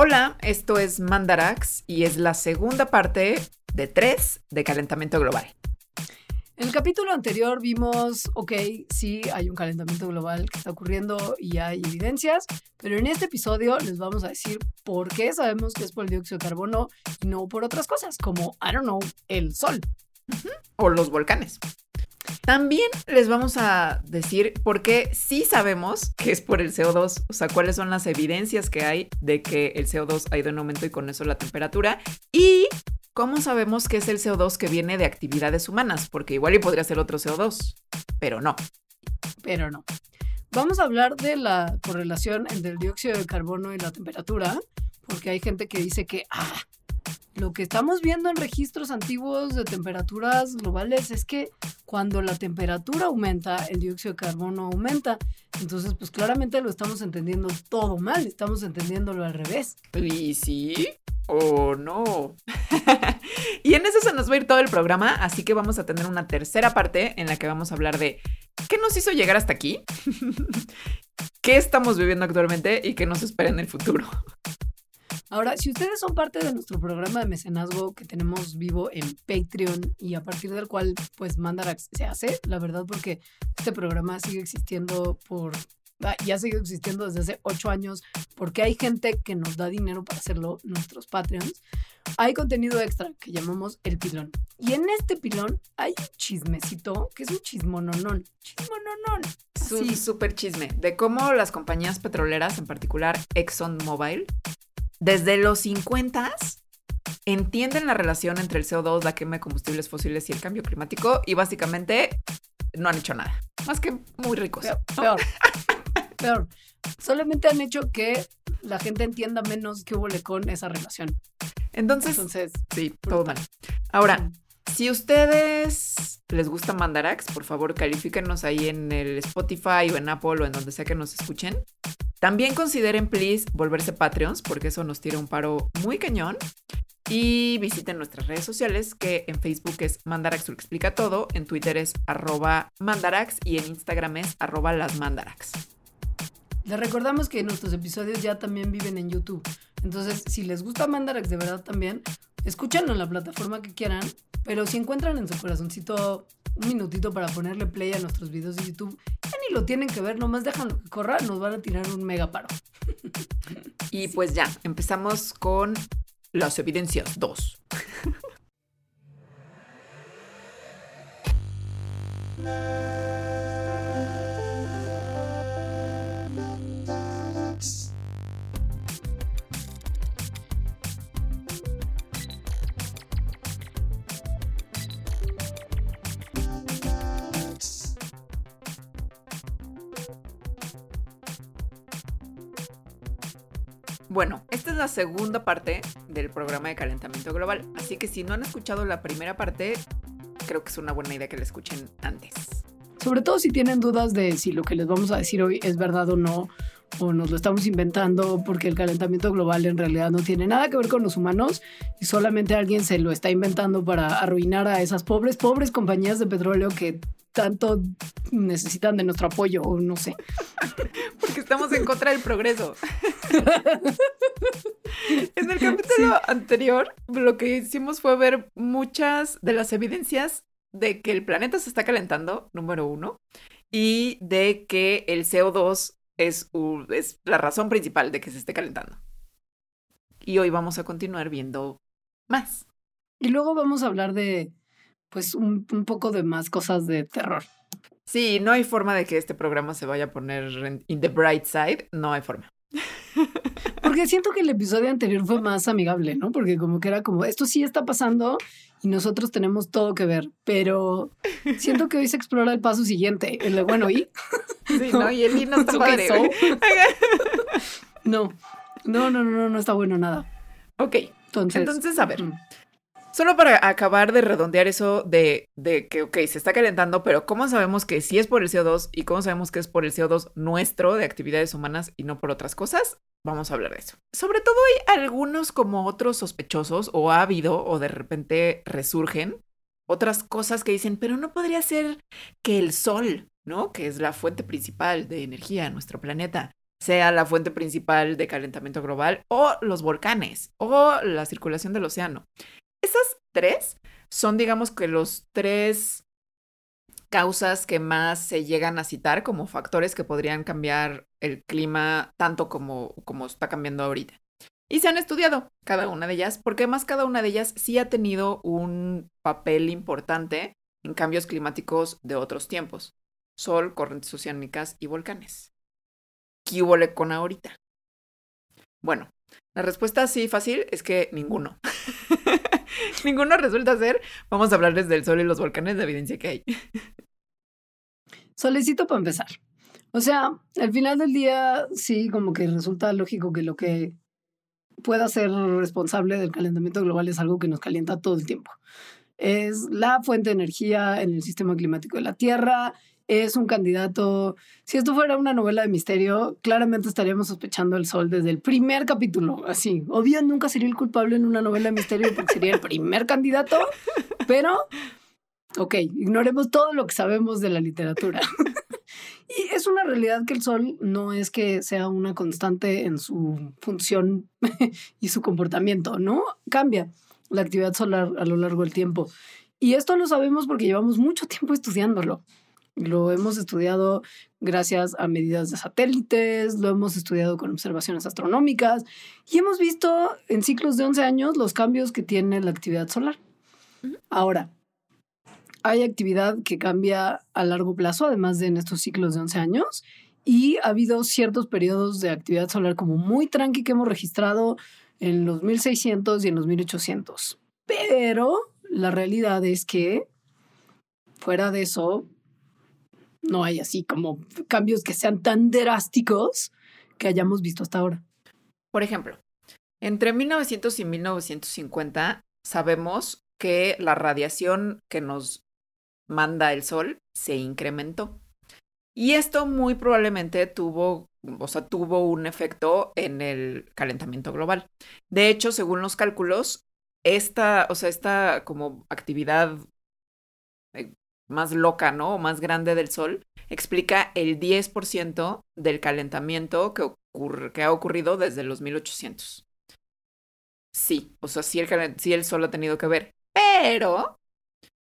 Hola, esto es Mandarax y es la segunda parte de tres de calentamiento global. En el capítulo anterior vimos, ok, sí, hay un calentamiento global que está ocurriendo y hay evidencias, pero en este episodio les vamos a decir por qué sabemos que es por el dióxido de carbono y no por otras cosas, como, I don't know, el sol. O los volcanes. También les vamos a decir por qué sí sabemos que es por el CO2, o sea, cuáles son las evidencias que hay de que el CO2 ha ido en aumento y con eso la temperatura. Y ¿cómo sabemos que es el CO2 que viene de actividades humanas? Porque igual y podría ser otro CO2, pero no. Pero no. Vamos a hablar de la correlación entre el dióxido de carbono y la temperatura, porque hay gente que dice que, ah, lo que estamos viendo en registros antiguos de temperaturas globales es que cuando la temperatura aumenta, el dióxido de carbono aumenta. Entonces, pues claramente lo estamos entendiendo todo mal, estamos entendiéndolo al revés. ¿Y sí? ¿O no? y en eso se nos va a ir todo el programa, así que vamos a tener una tercera parte en la que vamos a hablar de qué nos hizo llegar hasta aquí, qué estamos viviendo actualmente y qué nos espera en el futuro. Ahora, si ustedes son parte de nuestro programa de mecenazgo que tenemos vivo en Patreon y a partir del cual pues Mandarax se hace, la verdad porque este programa sigue existiendo por ah, ya sigue existiendo desde hace ocho años porque hay gente que nos da dinero para hacerlo, nuestros Patreons. Hay contenido extra que llamamos el pilón. Y en este pilón hay un chismecito que es un chismononón. Chismononón. Un súper chisme de cómo las compañías petroleras, en particular ExxonMobil, desde los 50 entienden la relación entre el CO2, la quema de combustibles fósiles y el cambio climático y básicamente no han hecho nada. Más que muy ricos. Peor. Peor. Solamente han hecho que la gente entienda menos qué hubo con esa relación. Entonces, Entonces sí, todo mal. Ahora, si ustedes les gusta Mandarax, por favor califíquenos ahí en el Spotify o en Apple o en donde sea que nos escuchen. También consideren, please, volverse Patreons, porque eso nos tira un paro muy cañón. Y visiten nuestras redes sociales, que en Facebook es Mandarax lo explica todo, en Twitter es arroba Mandarax y en Instagram es arroba las Mandarax. Les recordamos que nuestros episodios ya también viven en YouTube. Entonces, si les gusta Mandarax de verdad también, escúchanlo en la plataforma que quieran pero si encuentran en su corazoncito un minutito para ponerle play a nuestros videos de YouTube, ya ni lo tienen que ver, nomás déjanlo que corra, nos van a tirar un mega paro. Y pues ya, empezamos con las evidencias 2. Bueno, esta es la segunda parte del programa de calentamiento global, así que si no han escuchado la primera parte, creo que es una buena idea que la escuchen antes. Sobre todo si tienen dudas de si lo que les vamos a decir hoy es verdad o no, o nos lo estamos inventando porque el calentamiento global en realidad no tiene nada que ver con los humanos y solamente alguien se lo está inventando para arruinar a esas pobres, pobres compañías de petróleo que tanto necesitan de nuestro apoyo, o no sé. Porque estamos en contra del progreso. en el capítulo anterior, lo que hicimos fue ver muchas de las evidencias de que el planeta se está calentando, número uno, y de que el CO2 es, es la razón principal de que se esté calentando. Y hoy vamos a continuar viendo más. Y luego vamos a hablar de pues un, un, poco de más cosas de terror. Sí, no hay forma de que este programa se vaya a poner en in the bright side, no hay forma. Porque siento que el episodio anterior fue más amigable, ¿no? Porque como que era como, esto sí está pasando y nosotros tenemos todo que ver, pero siento que hoy se explora el paso siguiente, el de, bueno, ¿y? Sí, no, y el y no está padre. no, no, no, no, no está bueno nada. Ok, entonces, entonces a ver. Solo para acabar de redondear eso de, de, que, ok, se está calentando, pero ¿cómo sabemos que sí es por el CO2 y cómo sabemos que es por el CO2 nuestro de actividades humanas y no por otras cosas? Vamos a hablar de eso. Sobre todo hay algunos como otros sospechosos o ha habido o de repente resurgen otras cosas que dicen, pero no podría ser que el sol, ¿no? Que es la fuente principal de energía en nuestro planeta, sea la fuente principal de calentamiento global o los volcanes o la circulación del océano. Esas tres son, digamos que los tres causas que más se llegan a citar como factores que podrían cambiar el clima tanto como, como está cambiando ahorita. Y se han estudiado cada una de ellas, porque además cada una de ellas sí ha tenido un papel importante en cambios climáticos de otros tiempos. Sol, corrientes oceánicas y volcanes. ¿Qué hubo con ahorita? Bueno, la respuesta así fácil es que ninguno. ninguno resulta ser. Vamos a hablarles del sol y los volcanes, de evidencia que hay. Solicito para empezar. O sea, al final del día, sí, como que resulta lógico que lo que pueda ser responsable del calentamiento global es algo que nos calienta todo el tiempo. Es la fuente de energía en el sistema climático de la Tierra, es un candidato. Si esto fuera una novela de misterio, claramente estaríamos sospechando el sol desde el primer capítulo. Así, obvio, nunca sería el culpable en una novela de misterio porque sería el primer candidato, pero, ok, ignoremos todo lo que sabemos de la literatura. Y es una realidad que el sol no es que sea una constante en su función y su comportamiento, ¿no? Cambia la actividad solar a lo largo del tiempo. Y esto lo sabemos porque llevamos mucho tiempo estudiándolo. Lo hemos estudiado gracias a medidas de satélites, lo hemos estudiado con observaciones astronómicas y hemos visto en ciclos de 11 años los cambios que tiene la actividad solar. Ahora, hay actividad que cambia a largo plazo, además de en estos ciclos de 11 años, y ha habido ciertos periodos de actividad solar como muy tranqui que hemos registrado en los 1600 y en los 1800. Pero la realidad es que fuera de eso, no hay así como cambios que sean tan drásticos que hayamos visto hasta ahora. Por ejemplo, entre 1900 y 1950 sabemos que la radiación que nos manda el sol se incrementó. Y esto muy probablemente tuvo, o sea, tuvo un efecto en el calentamiento global. De hecho, según los cálculos, esta, o sea, esta como actividad eh, más loca, ¿no? O más grande del Sol, explica el 10% del calentamiento que, ocurre, que ha ocurrido desde los 1800. Sí, o sea, sí el, sí el Sol ha tenido que ver, pero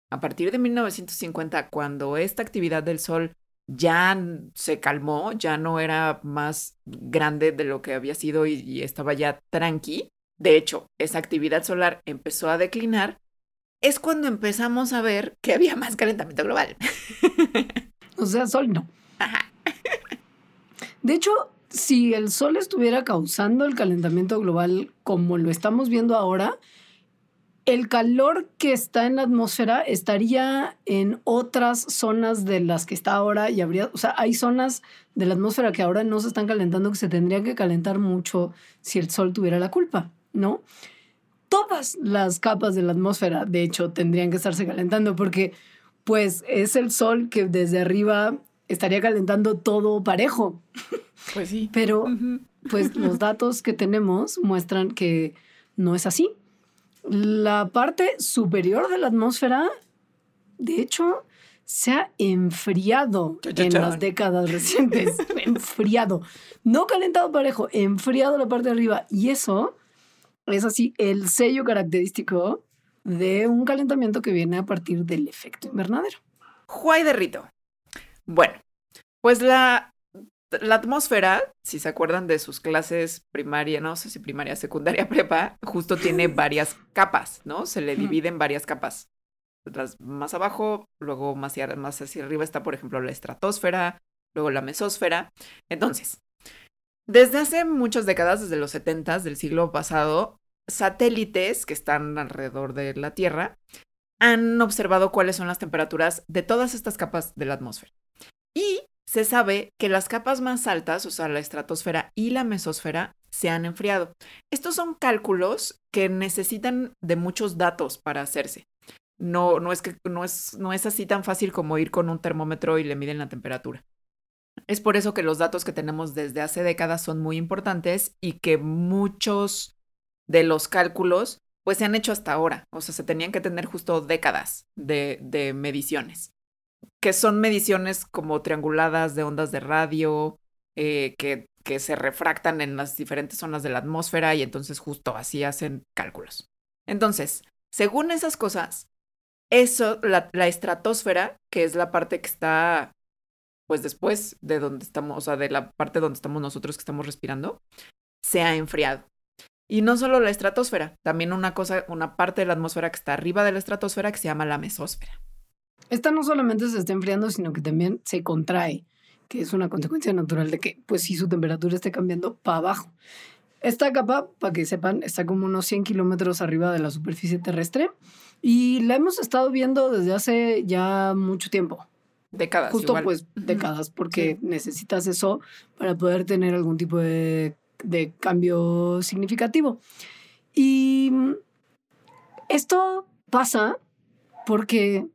a partir de 1950, cuando esta actividad del Sol ya se calmó, ya no era más grande de lo que había sido y, estaba ya tranqui, de hecho, esa actividad solar empezó a declinar, es cuando empezamos a ver que había más calentamiento global. o sea, Sol no. De hecho, si el Sol estuviera causando el calentamiento global como lo estamos viendo ahora, el calor que está en la atmósfera estaría en otras zonas de las que está ahora y habría, o sea, hay zonas de la atmósfera que ahora no se están calentando que se tendrían que calentar mucho si el sol tuviera la culpa, ¿no? Todas las capas de la atmósfera, de hecho, tendrían que estarse calentando porque pues es el sol que desde arriba estaría calentando todo parejo. Pues sí. Pero pues los datos que tenemos muestran que no es así la parte superior de la atmósfera, de hecho, se ha enfriado en las décadas recientes. enfriado. No calentado parejo, enfriado la parte de arriba. Y eso es así el sello característico de un calentamiento que viene a partir del efecto invernadero. Juay de Rito. Bueno, pues la la atmósfera, si se acuerdan de sus clases primaria, no sé si primaria, secundaria, prepa, justo tiene varias capas, ¿no? Se le divide en varias capas. más abajo, luego más hacia, más hacia arriba está, por ejemplo, la estratosfera, luego la mesósfera. Entonces, desde hace muchas décadas, desde los 70 del siglo pasado, satélites que están alrededor de la Tierra han observado cuáles son las temperaturas de todas estas capas de la atmósfera. Y se sabe que las capas más altas, o sea, la estratosfera y la mesosfera, se han enfriado. Estos son cálculos que necesitan de muchos datos para hacerse. No, no, es que, no, es, no es así tan fácil como ir con un termómetro y le miden la temperatura. Es por eso que los datos que tenemos desde hace décadas son muy importantes y que muchos de los cálculos pues se han hecho hasta ahora. O sea, se tenían que tener justo décadas de, de mediciones que son mediciones como trianguladas de ondas de radio, eh, que que se refractan en las diferentes zonas de la atmósfera y entonces justo así hacen cálculos. Entonces, según esas cosas, eso, la, la estratosfera, que es la parte que está pues después de donde estamos, o sea, de la parte donde estamos nosotros que estamos respirando, se ha enfriado. Y no solo la estratosfera, también una cosa, una parte de la atmósfera que está arriba de la estratosfera que se llama la mesósfera. Esta no solamente se está enfriando, sino que también se contrae, que es una consecuencia natural de que, pues, si su temperatura esté cambiando para abajo. Esta capa, para que sepan, está como unos 100 kilómetros arriba de la superficie terrestre y la hemos estado viendo desde hace ya mucho tiempo. Décadas. Justo igual. pues décadas, porque necesitas eso para poder tener algún tipo de, de cambio significativo. Y esto pasa porque,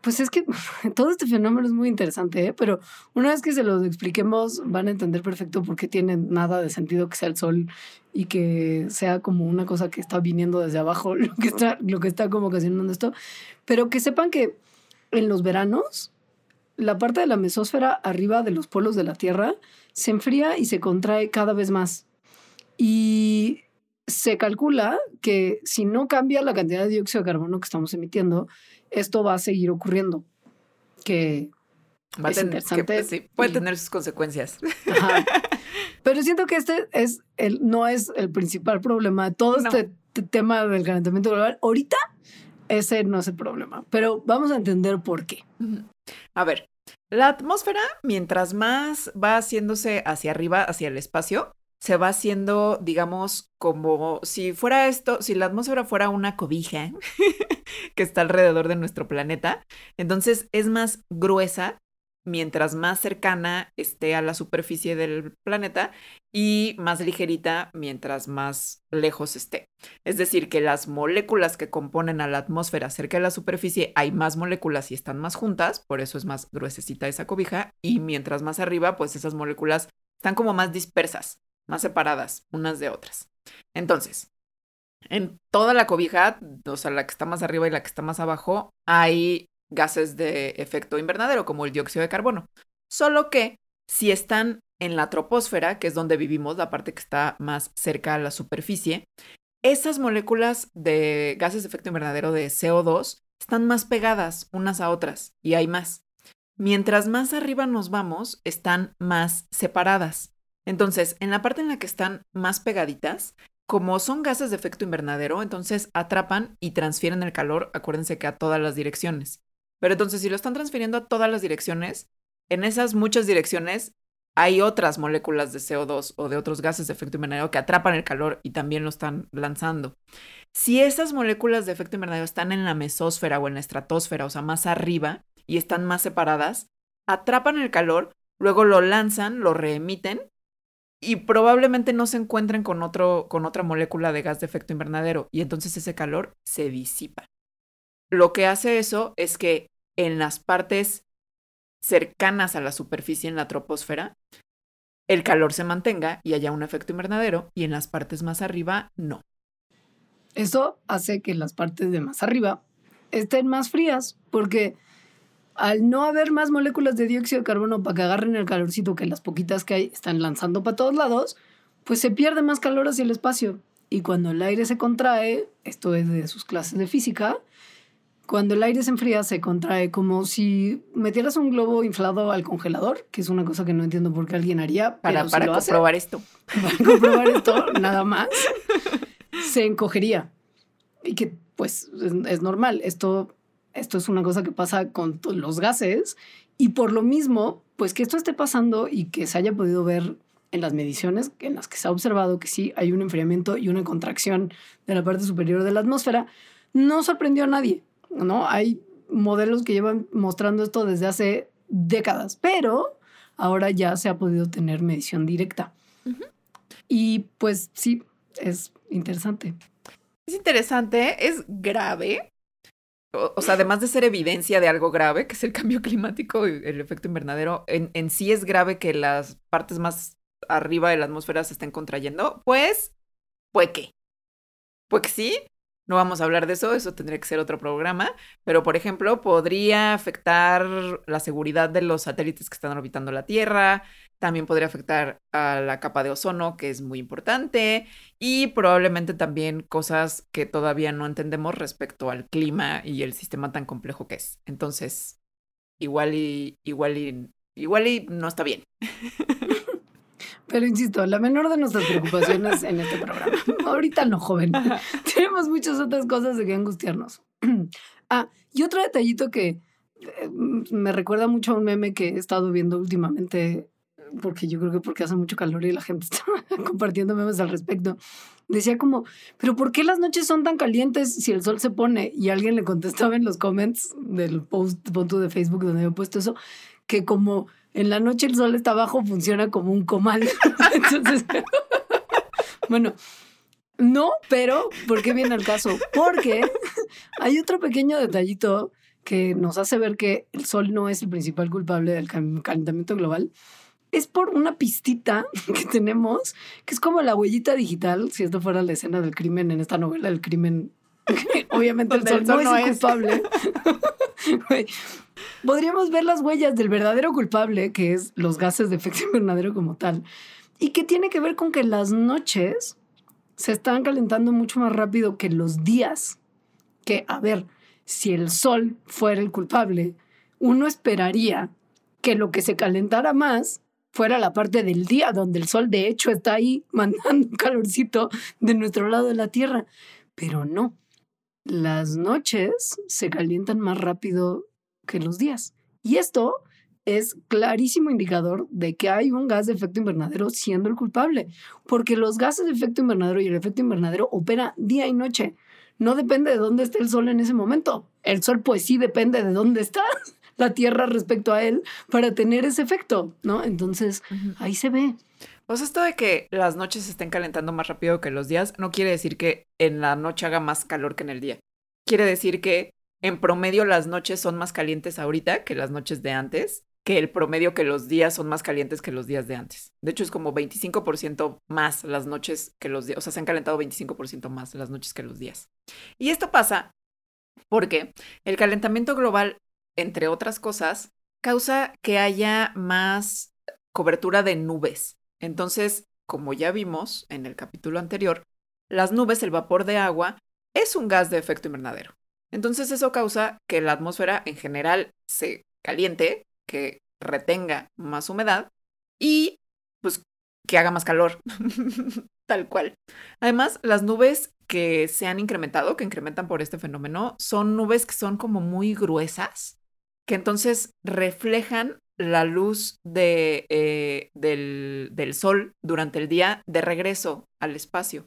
pues es que todo este fenómeno es muy interesante, ¿eh? pero una vez que se los expliquemos van a entender perfecto por qué tiene nada de sentido que sea el sol y que sea como una cosa que está viniendo desde abajo, lo que está, lo que está como ocasionando esto, pero que sepan que en los veranos, la parte de la mesósfera arriba de los polos de la Tierra se enfría y se contrae cada vez más. Y se calcula que si no cambia la cantidad de dióxido de carbono que estamos emitiendo, esto va a seguir ocurriendo. Que Va a es tener- interesante. que, sí, puede y- tener sus consecuencias. Ajá. Pero siento que este es el, no es el principal problema de todo No. este tema del calentamiento global. Ahorita ese no es el problema, pero vamos a entender por qué. A ver, la atmósfera, mientras más va haciéndose hacia arriba, hacia el espacio, se va haciendo, digamos, como si fuera esto, si la atmósfera fuera una cobija que está alrededor de nuestro planeta, entonces es más gruesa mientras más cercana esté a la superficie del planeta y más ligerita mientras más lejos esté. Es decir, que las moléculas que componen a la atmósfera cerca de la superficie hay más moléculas y están más juntas, por eso es más gruesecita esa cobija, y mientras más arriba, pues esas moléculas están como más dispersas, más separadas unas de otras. Entonces, en toda la cobija, o sea, la que está más arriba y la que está más abajo, hay gases de efecto invernadero, como el dióxido de carbono. Solo que si están en la troposfera, que es donde vivimos, la parte que está más cerca a la superficie, esas moléculas de gases de efecto invernadero de CO2 están más pegadas unas a otras y hay más. Mientras más arriba nos vamos, están más separadas. Entonces, en la parte en la que están más pegaditas, como son gases de efecto invernadero, entonces atrapan y transfieren el calor, acuérdense que a todas las direcciones. Pero entonces, si lo están transfiriendo a todas las direcciones, en esas muchas direcciones hay otras moléculas de CO2 o de otros gases de efecto invernadero que atrapan el calor y también lo están lanzando. Si esas moléculas de efecto invernadero están en la mesósfera o en la estratosfera, o sea, más arriba, y están más separadas, atrapan el calor, luego lo lanzan, lo reemiten y probablemente no se encuentren con, otro, con otra molécula de gas de efecto invernadero y entonces ese calor se disipa. Lo que hace eso es que en las partes cercanas a la superficie en la troposfera, el calor se mantenga y haya un efecto invernadero y en las partes más arriba no. Eso hace que las partes de más arriba estén más frías, porque al no haber más moléculas de dióxido de carbono para que agarren el calorcito que las poquitas que hay están lanzando para todos lados, pues se pierde más calor hacia el espacio. Y cuando el aire se contrae, esto es de sus clases de física, cuando el aire se enfría se contrae como si metieras un globo inflado al congelador, que es una cosa que no entiendo por qué alguien haría, Para, pero si para lo hace- comprobar esto. para comprobar esto, nada más, se encogería. Y que, pues, es, es normal. Esto, esto es una cosa que pasa con los gases. Y por lo mismo, pues que esto esté pasando y que se haya podido ver en las mediciones en las que se ha observado que sí hay un enfriamiento y una contracción de la parte superior de la atmósfera, no sorprendió a nadie, ¿no? Hay modelos que llevan mostrando esto desde hace décadas, pero ahora ya se ha podido tener medición directa. Y pues sí, es interesante. Es interesante, es grave. O, o sea, además de ser evidencia de algo grave, que es el cambio climático y el efecto invernadero, en, en sí es grave que las partes más arriba de la atmósfera se estén contrayendo. Pues, pues qué. Pues que sí, No vamos a hablar de eso, eso tendría que ser otro programa, pero por ejemplo, podría afectar la seguridad de los satélites que están orbitando la Tierra, también podría afectar a la capa de ozono, que es muy importante, y probablemente también cosas que todavía no entendemos respecto al clima y el sistema tan complejo que es. Entonces, igual y igual y igual y no está bien. Pero insisto, la menor de nuestras preocupaciones en este programa. Ahorita no, joven. Tenemos muchas otras cosas de que angustiarnos. ah, y otro detallito que eh, me recuerda mucho a un meme que he estado viendo últimamente, porque yo creo que porque hace mucho calor y la gente está compartiendo memes al respecto. Decía como, pero ¿por qué las noches son tan calientes si el sol se pone? Y alguien le contestaba en los comments del post de Facebook donde había puesto eso, que como en la noche el sol está abajo, funciona como un comal. Entonces, bueno, no, pero ¿por qué viene el caso? Porque hay otro pequeño detallito que nos hace ver que el sol no es el principal culpable del calentamiento global. Es por una pistita que tenemos, que es como la huellita digital, si esto fuera la escena del crimen en esta novela del crimen. Obviamente el sol, no, es culpable. Podríamos ver las huellas del verdadero culpable, que es los gases de efecto invernadero como tal, y que tiene que ver con que las noches se están calentando mucho más rápido que los días. Que, a ver, si el sol fuera el culpable, uno esperaría que lo que se calentara más fuera la parte del día, donde el sol de hecho está ahí mandando un calorcito de nuestro lado de la Tierra. Pero no, las noches se calientan más rápido que los días. Y esto es clarísimo indicador de que hay un gas de efecto invernadero siendo el culpable, porque los gases de efecto invernadero y el efecto invernadero opera día y noche. No depende de dónde esté el sol en ese momento. El sol pues sí depende de dónde está la Tierra respecto a él para tener ese efecto, ¿no? Entonces, ahí se ve. Pues esto de que las noches se estén calentando más rápido que los días no quiere decir que en la noche haga más calor que en el día. Quiere decir que en promedio las noches son más calientes ahorita que las noches de antes, que el promedio que los días son más calientes que los días de antes. De hecho, es como 25% más las noches que los días, o sea, se han calentado 25% más las noches que los días. Y esto pasa porque el calentamiento global, entre otras cosas, causa que haya más cobertura de nubes. Entonces, como ya vimos en el capítulo anterior, las nubes, el vapor de agua, es un gas de efecto invernadero. Entonces eso causa que la atmósfera en general se caliente, que retenga más humedad y pues que haga más calor, tal cual. Además, las nubes que se han incrementado, que incrementan por este fenómeno, son nubes que son como muy gruesas, que entonces reflejan la luz de, eh, del, del sol durante el día de regreso al espacio.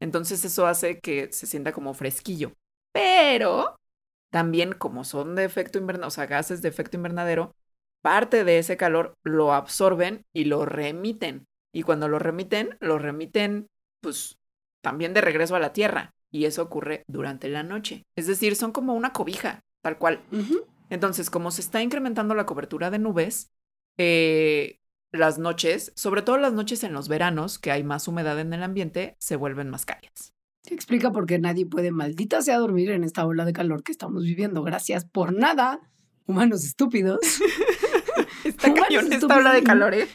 Entonces eso hace que se sienta como fresquillo. Pero también como son de efecto invernadero, o sea, gases de efecto invernadero, parte de ese calor lo absorben y lo remiten. Y cuando lo remiten, lo remiten pues también de regreso a la Tierra. Y eso ocurre durante la noche. Es decir, son como una cobija, tal cual. Entonces, como se está incrementando la cobertura de nubes, eh, las noches, sobre todo las noches en los veranos, que hay más humedad en el ambiente, se vuelven más cálidas. Se explica por qué nadie puede maldita sea dormir en esta ola de calor que estamos viviendo. Gracias por nada, humanos estúpidos. Está cañón esta ola de calor, ¿eh?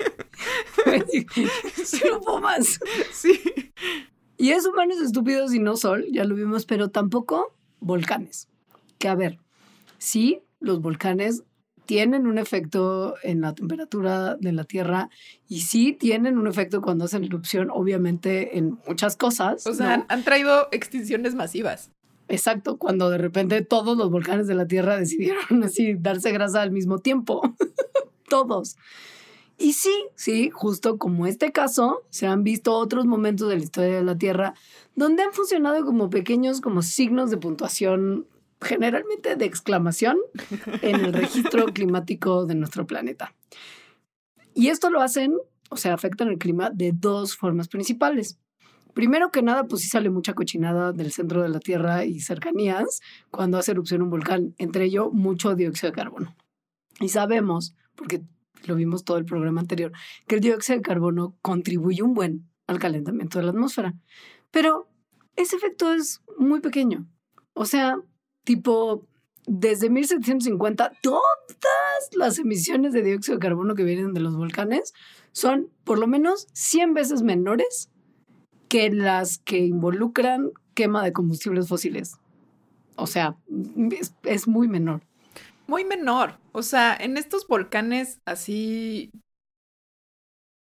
Más. Sí. Y es humanos estúpidos y no sol, ya lo vimos, pero tampoco volcanes. Que a ver, sí, los volcanes tienen un efecto en la temperatura de la Tierra y sí tienen un efecto cuando hacen erupción, obviamente en muchas cosas. O sea, han, traído extinciones masivas. Exacto, cuando de repente todos los volcanes de la Tierra decidieron así darse grasa al mismo tiempo. todos. Y sí, sí, justo como este caso, se han visto otros momentos de la historia de la Tierra donde han funcionado como pequeños como signos de puntuación generalmente de exclamación en el registro climático de nuestro planeta. Y esto lo hacen, o sea, afectan el clima de dos formas principales. Primero que nada, pues sí sale mucha cochinada del centro de la Tierra y cercanías cuando hace erupción un volcán, entre ello mucho dióxido de carbono. Y sabemos, porque lo vimos todo el programa anterior, que el dióxido de carbono contribuye un buen al calentamiento de la atmósfera. Pero ese efecto es muy pequeño. O sea, tipo, desde 1750, todas las emisiones de dióxido de carbono que vienen de los volcanes son por lo menos 100 veces menores que las que involucran quema de combustibles fósiles. O sea, es, muy menor. Muy menor. O sea, en estos volcanes así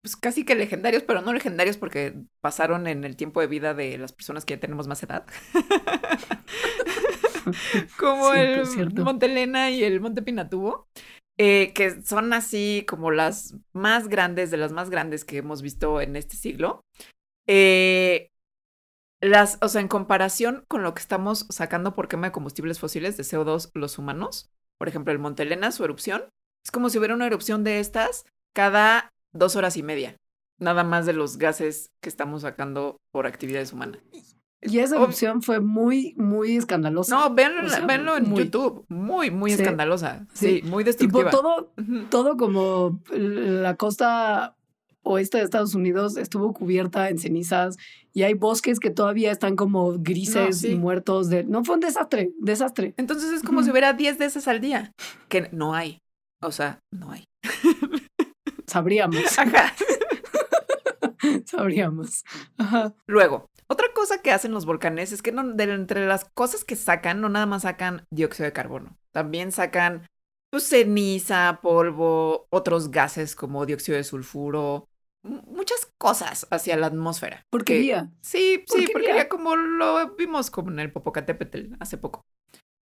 pues casi que legendarios, pero no legendarios porque pasaron en el tiempo de vida de las personas que ya tenemos más edad. como el Monte Elena y el Monte Pinatubo, eh, que son así como las más grandes, de las más grandes que hemos visto en este siglo. Eh, las, o sea, en comparación con lo que estamos sacando por quema de combustibles fósiles de CO2 los humanos, por ejemplo, el Monte Elena, su erupción, es como si hubiera una erupción de estas cada dos horas y media, nada más de los gases que estamos sacando por actividades humanas. Y esa erupción fue muy, muy escandalosa. No, véanlo, en YouTube. Muy, muy escandalosa. Sí, muy destructiva. Tipo, todo, todo como la costa oeste de Estados Unidos estuvo cubierta en cenizas y hay bosques que todavía están como grises y muertos. De... No, fue un desastre, desastre. Entonces es como si hubiera 10 de esas al día, que no hay. O sea, no hay. Sabríamos. Sabríamos. Luego, otra cosa que hacen los volcanes es que no, de entre las cosas que sacan, no nada más sacan dióxido de carbono, también sacan pues, ceniza, polvo, otros gases como dióxido de sulfuro, muchas cosas hacia la atmósfera. Porquería. sí, sí, porque como lo vimos como en el Popocatépetl hace poco.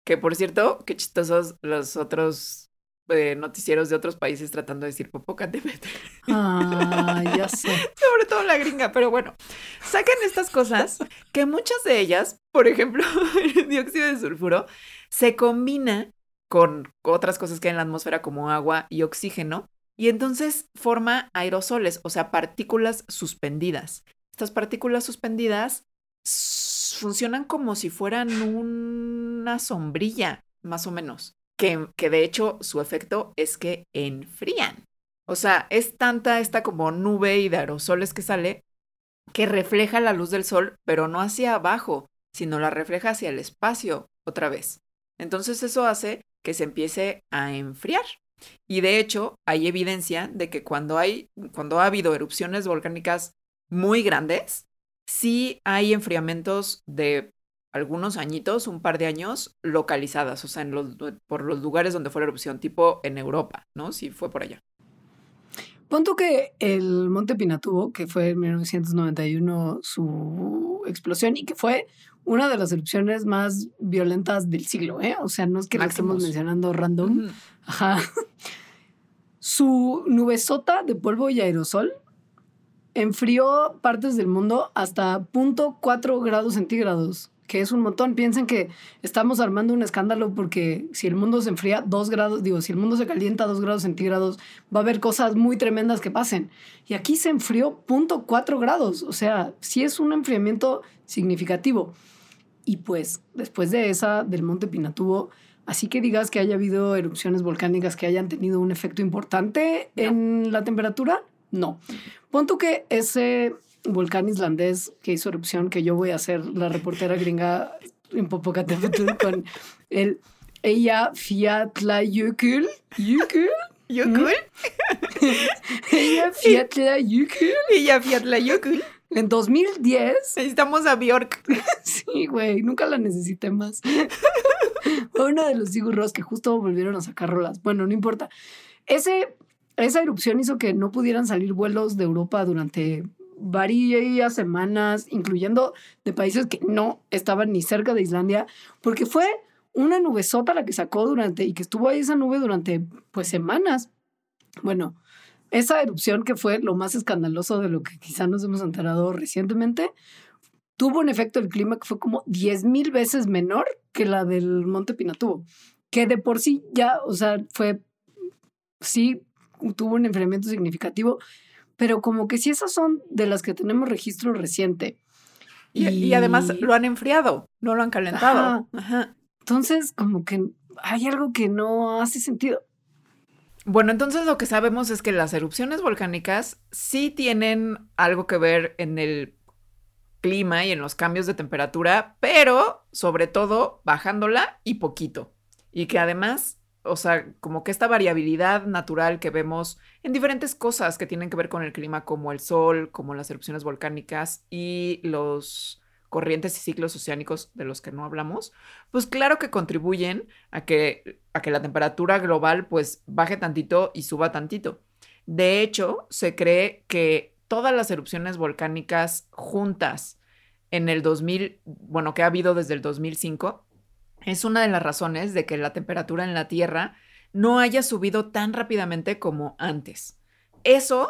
Que por cierto, qué chistosos los otros eh, noticieros de otros países tratando de decir Popocatépetl. Ah, ya sé. Sobre todo la gringa, pero bueno, sacan estas cosas que muchas de ellas, por ejemplo, el dióxido de sulfuro, se combina con otras cosas que hay en la atmósfera como agua y oxígeno, y entonces forma aerosoles, o sea, partículas suspendidas. Estas partículas suspendidas funcionan como si fueran una sombrilla, más o menos que, de hecho su efecto es que enfrían. O sea, es tanta esta como nube y de aerosoles que sale que refleja la luz del sol, pero no hacia abajo, sino la refleja hacia el espacio otra vez. Entonces eso hace que se empiece a enfriar. Y de hecho, hay evidencia de que cuando hay, cuando ha habido erupciones volcánicas muy grandes, sí hay enfriamientos de algunos añitos, un par de años, localizadas, o sea, en los, por los lugares donde fue la erupción, tipo en Europa, ¿no? Si fue por allá. Punto que el Monte Pinatubo, que fue en 1991 su explosión y que fue una de las erupciones más violentas del siglo, ¿eh? O sea, no es que lo estemos mencionando random. Ajá. Su nubesota de polvo y aerosol enfrió partes del mundo hasta 0.4 grados centígrados que es un montón. Piensen que estamos armando un escándalo porque si el mundo se enfría dos grados, digo, si el mundo se calienta dos grados centígrados, va a haber cosas muy tremendas que pasen. Y aquí se enfrió 0.4 grados, o sea, sí es un enfriamiento significativo. Y pues después de esa, del Monte Pinatubo, así que digas que haya habido erupciones volcánicas que hayan tenido un efecto importante en la temperatura, no. Punto que ese volcán islandés que hizo erupción, que yo voy a ser la reportera gringa en Popocatépetl con el ella Eyjafjallajökull. ¿Jökull? ¿Jökull? Eyjafjallajökull. Eyjafjallajökull. En 2010. Necesitamos a Bjork. sí, güey, nunca la necesité más. Fue uno de los sigurros que justo volvieron a sacar rolas. Bueno, no importa. Ese, esa erupción hizo que no pudieran salir vuelos de Europa durante varias semanas, incluyendo de países que no estaban ni cerca de Islandia, porque fue una nubesota la que sacó durante y que estuvo ahí esa nube durante pues semanas. Bueno, esa erupción que fue lo más escandaloso de lo que quizá nos hemos enterado recientemente, tuvo un efecto del clima que fue como 10 mil veces menor que la del Monte Pinatubo, que de por sí ya, o sea, fue, sí, tuvo un enfriamiento significativo, pero como que si esas son de las que tenemos registro reciente. Y, además lo han enfriado, no lo han calentado. Entonces, como que hay algo que no hace sentido. Bueno, entonces lo que sabemos es que las erupciones volcánicas sí tienen algo que ver en el clima y en los cambios de temperatura, pero sobre todo bajándola y poquito. Y que además, o sea, como que esta variabilidad natural que vemos en diferentes cosas que tienen que ver con el clima, como el sol, como las erupciones volcánicas y los corrientes y ciclos oceánicos de los que no hablamos, pues claro que contribuyen a que, a que la temperatura global pues baje tantito y suba tantito. De hecho, se cree que todas las erupciones volcánicas juntas en el 2000, bueno, que ha habido desde el 2005, es una de las razones de que la temperatura en la Tierra no haya subido tan rápidamente como antes. Eso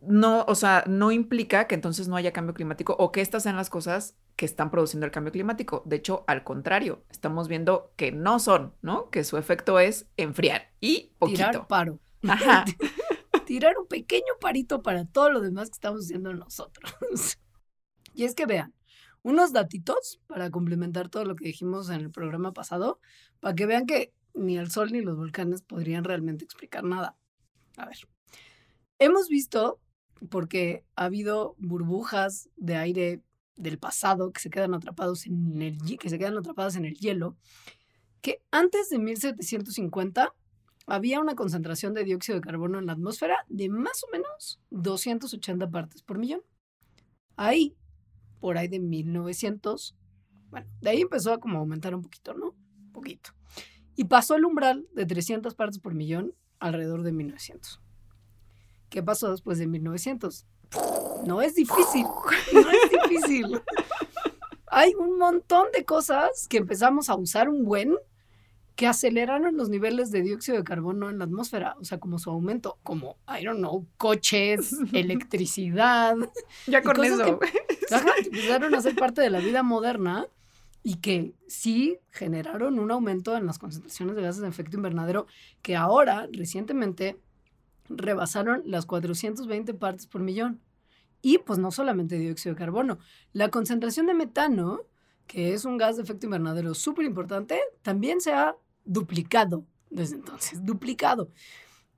no, o sea, no implica que entonces no haya cambio climático o que estas sean las cosas que están produciendo el cambio climático. De hecho, al contrario, estamos viendo que no son, ¿no? Que su efecto es enfriar y poquito. Tirar paro. Ajá. Tirar un pequeño parito para todo lo demás que estamos haciendo nosotros. y es que vean, unos datitos para complementar todo lo que dijimos en el programa pasado, para que vean que ni el sol ni los volcanes podrían realmente explicar nada. A ver, hemos visto porque ha habido burbujas de aire del pasado que se quedan atrapados en el que se quedan atrapadas en el hielo, que antes de 1750 había una concentración de dióxido de carbono en la atmósfera de más o menos 280 partes por millón. Ahí, por ahí de 1900, bueno, de ahí empezó a como aumentar un poquito, ¿no? Un poquito. Y pasó el umbral de 300 partes por millón alrededor de 1900. ¿Qué pasó después de 1900? No es difícil, no es difícil. Hay un montón de cosas que empezamos a usar un buen que aceleraron los niveles de dióxido de carbono en la atmósfera, o sea, como su aumento, como, I don't know, coches, electricidad. Ya con eso. Que, ajá, empezaron a ser parte de la vida moderna y que sí generaron un aumento en las concentraciones de gases de efecto invernadero que ahora, recientemente, rebasaron las 420 partes por millón. Y pues no solamente dióxido de carbono, la concentración de metano, que es un gas de efecto invernadero súper importante, también se ha duplicado desde entonces, duplicado.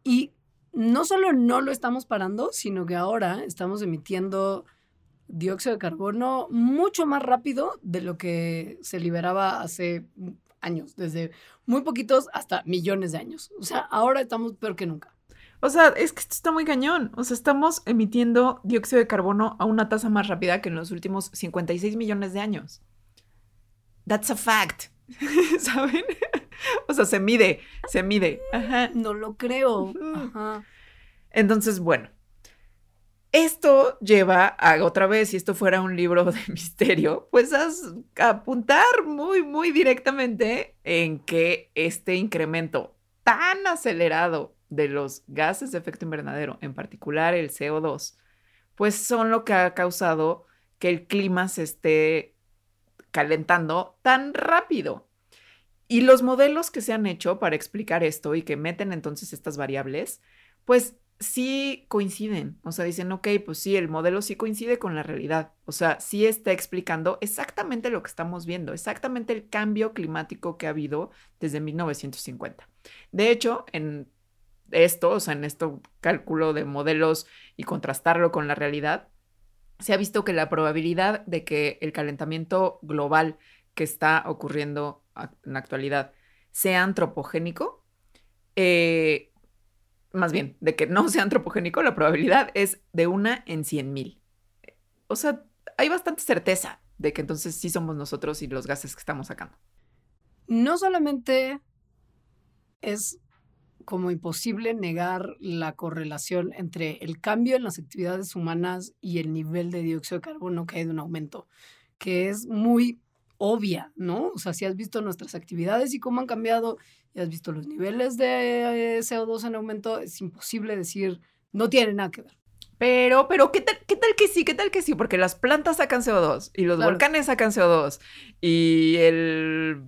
Y no solo no lo estamos parando, sino que ahora estamos emitiendo dióxido de carbono mucho más rápido de lo que se liberaba hace años, desde muy poquitos hasta millones de años. O sea, ahora estamos peor que nunca. O sea, es que esto está muy cañón. O sea, estamos emitiendo dióxido de carbono a una tasa más rápida que en los últimos 56 millones de años. That's a fact. ¿Saben? O sea, se mide, se mide. Ajá. No lo creo. Ajá. Entonces, bueno. Esto lleva a otra vez, si esto fuera un libro de misterio, pues a, a apuntar muy, muy directamente en que este incremento tan acelerado de los gases de efecto invernadero, en particular el CO2, pues son lo que ha causado que el clima se esté calentando tan rápido. Y los modelos que se han hecho para explicar esto y que meten entonces estas variables, pues sí coinciden. O sea, dicen, ok, pues sí, el modelo sí coincide con la realidad. O sea, sí está explicando exactamente lo que estamos viendo, exactamente el cambio climático que ha habido desde 1950. De hecho, en esto, o sea, en esto cálculo de modelos y contrastarlo con la realidad, se ha visto que la probabilidad de que el calentamiento global que está ocurriendo en la actualidad sea antropogénico, eh, más bien, de que no sea antropogénico, la probabilidad es de una en cien mil. O sea, hay bastante certeza de que entonces sí somos nosotros y los gases que estamos sacando. No solamente es como imposible negar la correlación entre el cambio en las actividades humanas y el nivel de dióxido de carbono que hay de un aumento, que es muy obvia, ¿no? O sea, si has visto nuestras actividades y cómo han cambiado, y has visto los niveles de CO2 en aumento, es imposible decir, no tiene nada que ver. Pero, pero, ¿qué tal, ¿qué tal que sí? ¿Qué tal que sí? Porque las plantas sacan CO2 y los volcanes sacan CO2 y el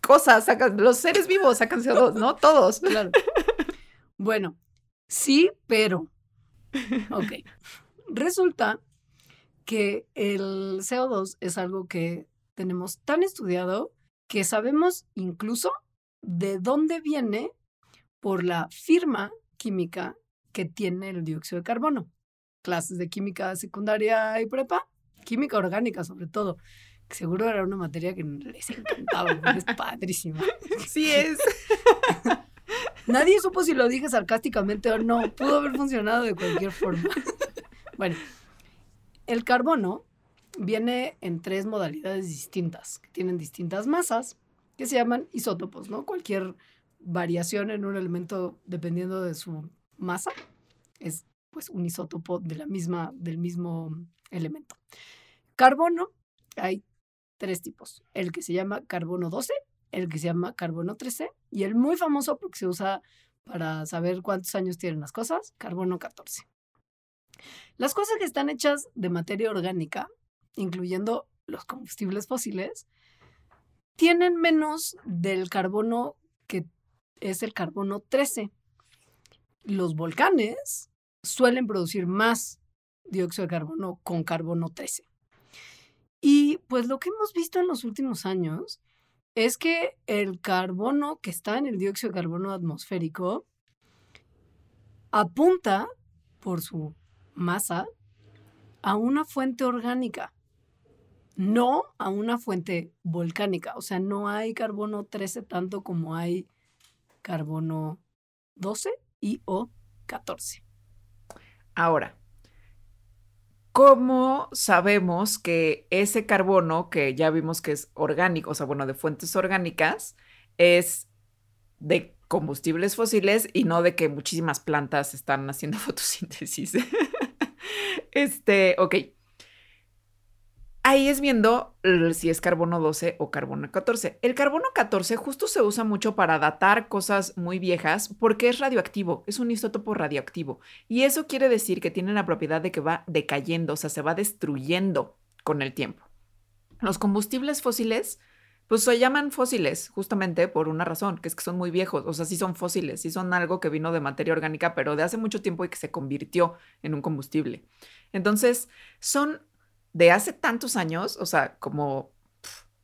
cosas, sacan, los seres vivos sacan CO2, ¿no? Todos. Claro. Bueno, sí, pero. Ok. Resulta que el CO2 es algo que tenemos tan estudiado que sabemos incluso de dónde viene por la firma química que tiene el dióxido de carbono. Clases de química secundaria y prepa, química orgánica sobre todo. Seguro era una materia que les encantaba, porque es padrísima. Sí es. Nadie supo si lo dije sarcásticamente o no. Pudo haber funcionado de cualquier forma. Bueno, el carbono viene en tres modalidades distintas, que tienen distintas masas, que se llaman isótopos, ¿no? Cualquier variación en un elemento dependiendo de su masa es pues un isótopo de la misma, del mismo elemento. Carbono, hay tres tipos. El que se llama carbono 12, el que se llama carbono 13 y el muy famoso porque se usa para saber cuántos años tienen las cosas, carbono 14. Las cosas que están hechas de materia orgánica, incluyendo los combustibles fósiles, tienen menos del carbono que es el carbono 13. Los volcanes suelen producir más dióxido de carbono con carbono 13. Y pues lo que hemos visto en los últimos años es que el carbono que está en el dióxido de carbono atmosférico apunta por su masa a una fuente orgánica, no a una fuente volcánica. O sea, no hay carbono 13 tanto como hay carbono 12 y o 14. Ahora, ¿cómo sabemos que ese carbono, que ya vimos que es orgánico, o sea, bueno, de fuentes orgánicas, es de combustibles fósiles y no de que muchísimas plantas están haciendo fotosíntesis? Este, ok. Ahí es viendo si es carbono 12 o carbono 14. El carbono 14 justo se usa mucho para datar cosas muy viejas porque es radioactivo, es un isótopo radioactivo. Y eso quiere decir que tiene la propiedad de que va decayendo, o sea, se va destruyendo con el tiempo. Los combustibles fósiles, pues se llaman fósiles justamente por una razón, que es que son muy viejos, o sea, sí son fósiles, sí son algo que vino de materia orgánica, pero de hace mucho tiempo y que se convirtió en un combustible. Entonces, son de hace tantos años, o sea, como,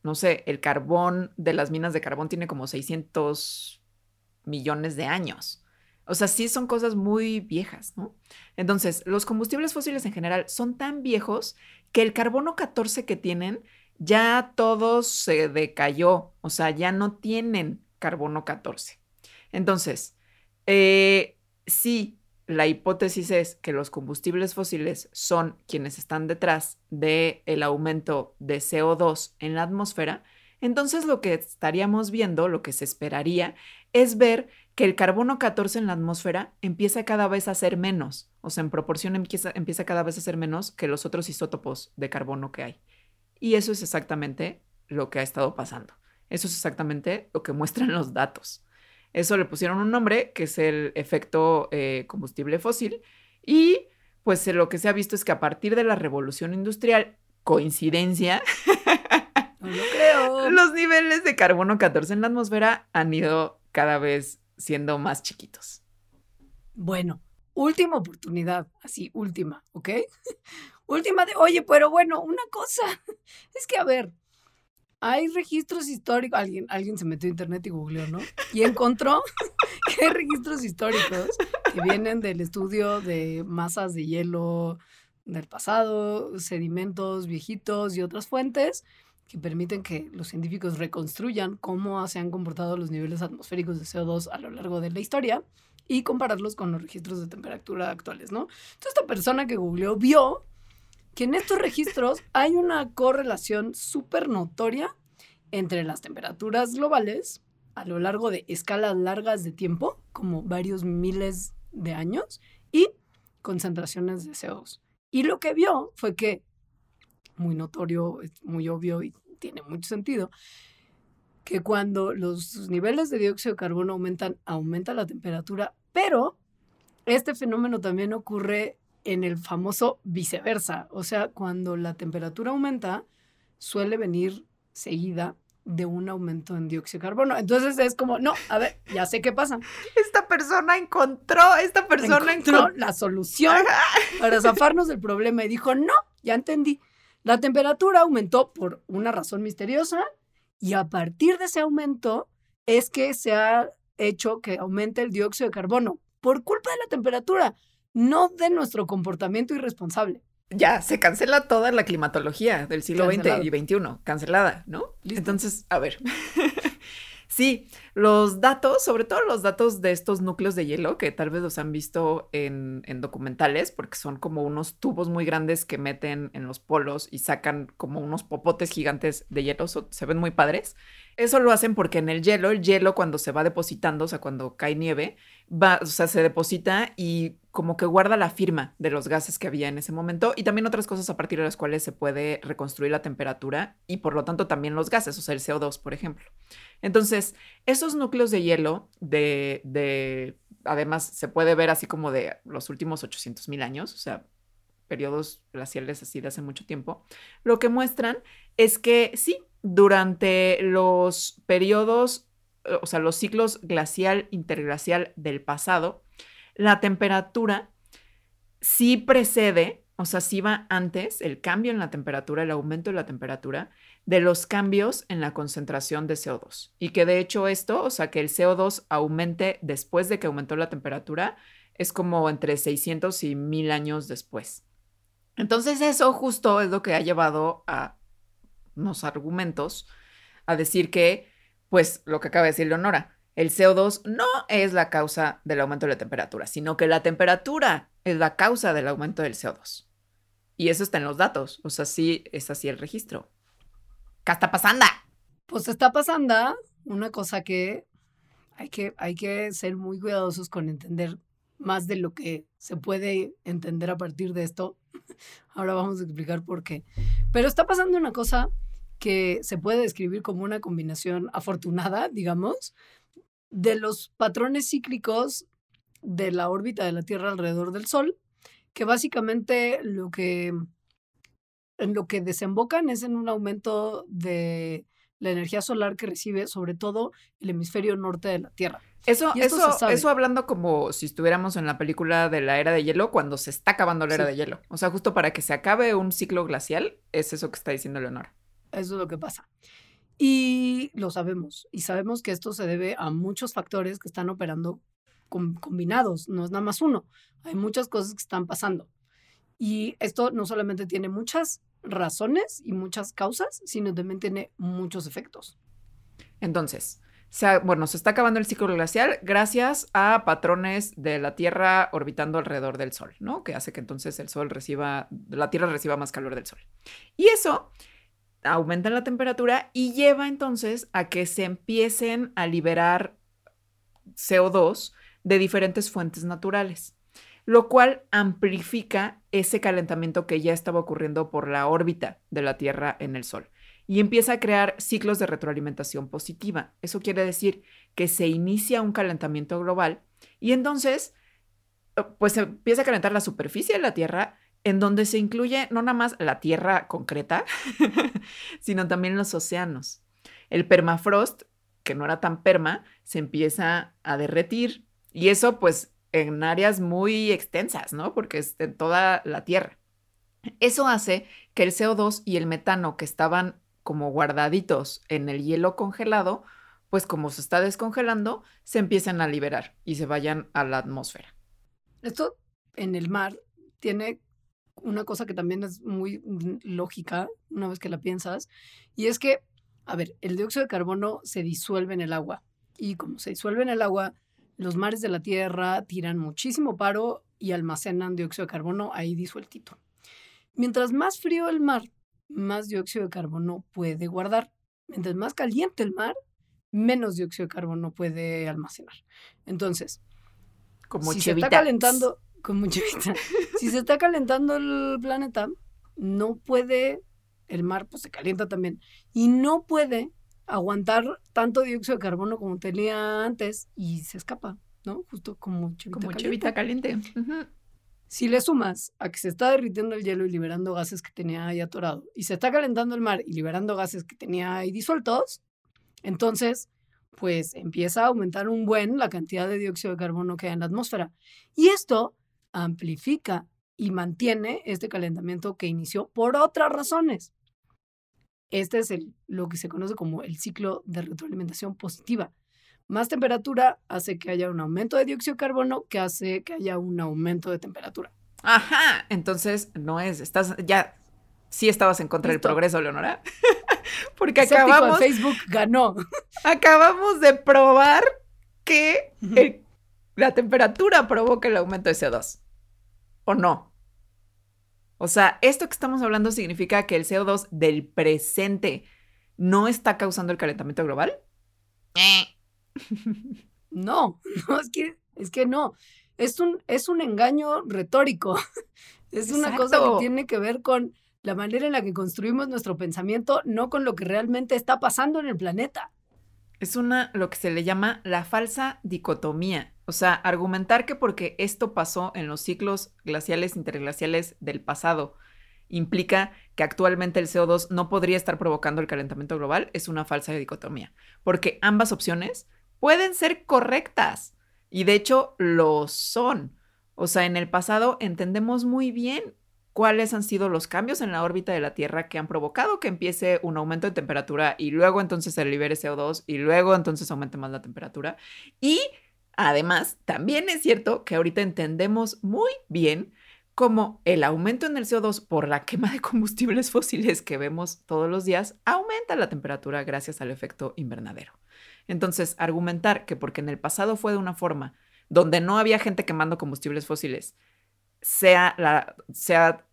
no sé, el carbón de las minas de carbón tiene como 600 millones de años. O sea, sí son cosas muy viejas, ¿no? Entonces, los combustibles fósiles en general son tan viejos que el carbono 14 que tienen ya todo se decayó, o sea, ya no tienen carbono 14. Entonces, eh, sí, la hipótesis es que los combustibles fósiles son quienes están detrás del el aumento de CO2 en la atmósfera, entonces lo que estaríamos viendo, lo que se esperaría, es ver que el carbono 14 en la atmósfera empieza cada vez a ser menos, o sea, en proporción empieza cada vez a ser menos que los otros isótopos de carbono que hay. Y eso es exactamente lo que ha estado pasando. Eso es exactamente lo que muestran los datos. Eso le pusieron un nombre, que es el efecto eh, combustible fósil. Y pues lo que se ha visto es que a partir de la revolución industrial, coincidencia, No lo creo. los niveles de carbono 14 en la atmósfera han ido cada vez siendo más chiquitos. Bueno, última oportunidad, así, última, ¿ok? Última de, oye, pero bueno, una cosa, es que a ver, hay registros históricos, alguien, alguien se metió a internet y googleó, ¿no? Y encontró que hay registros históricos que vienen del estudio de masas de hielo del pasado, sedimentos viejitos y otras fuentes que permiten que los científicos reconstruyan cómo se han comportado los niveles atmosféricos de CO2 a lo largo de la historia y compararlos con los registros de temperatura actuales, ¿no? Entonces esta persona que googleó vio que en estos registros hay una correlación súper notoria entre las temperaturas globales a lo largo de escalas largas de tiempo, como varios miles de años, y concentraciones de CO2. Y lo que vio fue que, muy notorio, muy obvio y tiene mucho sentido, que cuando los niveles de dióxido de carbono aumentan, aumenta la temperatura, pero este fenómeno también ocurre en el famoso viceversa, o sea, cuando la temperatura aumenta, suele venir seguida de un aumento en dióxido de carbono. Entonces es como, no, a ver, ya sé qué pasa. Esta persona encontró, esta persona Encontró encontró. la solución para zafarnos del problema y dijo, no, ya entendí. La temperatura aumentó por una razón misteriosa y a partir de ese aumento es que se ha hecho que aumente el dióxido de carbono por culpa de la temperatura, no de nuestro comportamiento irresponsable. ya se cancela toda la climatología del siglo XX y XXI, cancelada, ¿no? Entonces, a ver. Sí, los datos, sobre todo los datos de estos núcleos de hielo, que tal vez los han visto en, documentales, porque son como unos tubos muy grandes que meten en los polos y sacan como unos popotes gigantes de hielo, se ven muy padres. Eso lo hacen porque en el hielo, el hielo cuando se va depositando, o sea, cuando cae nieve, va, o sea, se deposita y como que guarda la firma de los gases que había en ese momento y también otras cosas a partir de las cuales se puede reconstruir la temperatura y por lo tanto también los gases, o sea, el CO2, por ejemplo. Entonces, esos núcleos de hielo de, de además se puede ver así como de los últimos 800 mil años, o sea, periodos glaciales así de hace mucho tiempo, lo que muestran es que sí, durante los periodos, o sea, los ciclos glacial, interglacial del pasado, la temperatura sí precede, o sea, sí va antes el cambio en la temperatura, el aumento de la temperatura, de los cambios en la concentración de CO2. Y que de hecho esto, o sea, que el CO2 aumente después de que aumentó la temperatura, es como entre 600 y 1000 años después. Entonces eso justo es lo que ha llevado a unos argumentos a decir que, pues lo que acaba de decir Leonora, el CO2 no es la causa del aumento de la temperatura, sino que la temperatura es la causa del aumento del CO2. Y eso está en los datos, o sea, sí es así el registro. ¿Qué está pasando? Pues está pasando una cosa que hay que, hay que ser muy cuidadosos con entender más de lo que se puede entender a partir de esto. Ahora vamos a explicar por qué. Pero está pasando una cosa que se puede describir como una combinación afortunada, digamos, de los patrones cíclicos de la órbita de la Tierra alrededor del Sol, que básicamente lo que, en lo que desembocan es en un aumento de la energía solar que recibe sobre todo el hemisferio norte de la Tierra. Eso, eso, eso hablando como si estuviéramos en la película de la era de hielo, cuando se está acabando la era de hielo. O sea, justo para que se acabe un ciclo glacial, es eso que está diciendo Leonora. Eso es lo que pasa. Y lo sabemos. Y sabemos que esto se debe a muchos factores que están operando combinados. No es nada más uno. Hay muchas cosas que están pasando. Y esto no solamente tiene muchas razones y muchas causas, sino también tiene muchos efectos. Entonces, se bueno, se está acabando el ciclo glacial gracias a patrones de la Tierra orbitando alrededor del Sol, ¿no? Que hace que entonces el Sol reciba, la Tierra reciba más calor del Sol. Y eso aumenta la temperatura y lleva entonces a que se empiecen a liberar CO2 de diferentes fuentes naturales, lo cual amplifica ese calentamiento que ya estaba ocurriendo por la órbita de la Tierra en el Sol y empieza a crear ciclos de retroalimentación positiva. Eso quiere decir que se inicia un calentamiento global y entonces pues se empieza a calentar la superficie de la Tierra en donde se incluye no nada más la tierra concreta, sino también los océanos. El permafrost, que no era tan perma, se empieza a derretir y eso pues en áreas muy extensas, ¿no? Porque es en toda la tierra. Eso hace que el CO2 y el metano que estaban como guardaditos en el hielo congelado, pues como se está descongelando, se empiezan a liberar y se vayan a la atmósfera. Esto en el mar tiene una cosa que también es muy lógica una vez que la piensas, y es que, a ver, el dióxido de carbono se disuelve en el agua, y como se disuelve en el agua, los mares de la Tierra tiran muchísimo paro y almacenan dióxido de carbono ahí disueltito. Mientras más frío el mar, más dióxido de carbono puede guardar. Mientras más caliente el mar, menos dióxido de carbono puede almacenar. Entonces, como si se está calentando, con mucha vista. si se está calentando el planeta, no puede, el mar pues se calienta también, y no puede aguantar tanto dióxido de carbono como tenía antes y se escapa, ¿no? Justo como chivita caliente. Si le sumas a que se está derritiendo el hielo y liberando gases que tenía ahí atorado, y se está calentando el mar y liberando gases que tenía ahí disueltos, entonces, pues empieza a aumentar un buen la cantidad de dióxido de carbono que hay en la atmósfera. Y esto amplifica y mantiene este calentamiento que inició por otras razones. Este es el, lo que se conoce como el ciclo de retroalimentación positiva. Más temperatura hace que haya un aumento de dióxido de carbono que hace que haya un aumento de temperatura. Ajá, entonces no es, estás ya sí estabas en contra del progreso, Leonora. Porque acabamos Facebook ganó. Acabamos de probar que la temperatura provoca el aumento de CO2. ¿O no? O sea, esto que estamos hablando significa que el CO2 del presente no está causando el calentamiento global. No, no, es que, es que no. Es un, es un engaño retórico. Es una cosa que tiene que ver con la manera en la que construimos nuestro pensamiento, no con lo que realmente está pasando en el planeta. Es una, lo que se le llama la falsa dicotomía. O sea, argumentar que porque esto pasó en los ciclos glaciales interglaciales del pasado implica que actualmente el CO2 no podría estar provocando el calentamiento global es una falsa dicotomía. Porque ambas opciones pueden ser correctas. Y de hecho lo son. O sea, en el pasado entendemos muy bien cuáles han sido los cambios en la órbita de la Tierra que han provocado que empiece un aumento de temperatura y luego entonces se libere CO2 y luego entonces aumente más la temperatura. Y además, también es cierto que ahorita entendemos muy bien cómo el aumento en el CO2 por la quema de combustibles fósiles que vemos todos los días aumenta la temperatura gracias al efecto invernadero. Entonces, argumentar que porque en el pasado fue de una forma donde no había gente quemando combustibles fósiles, sea la, sea,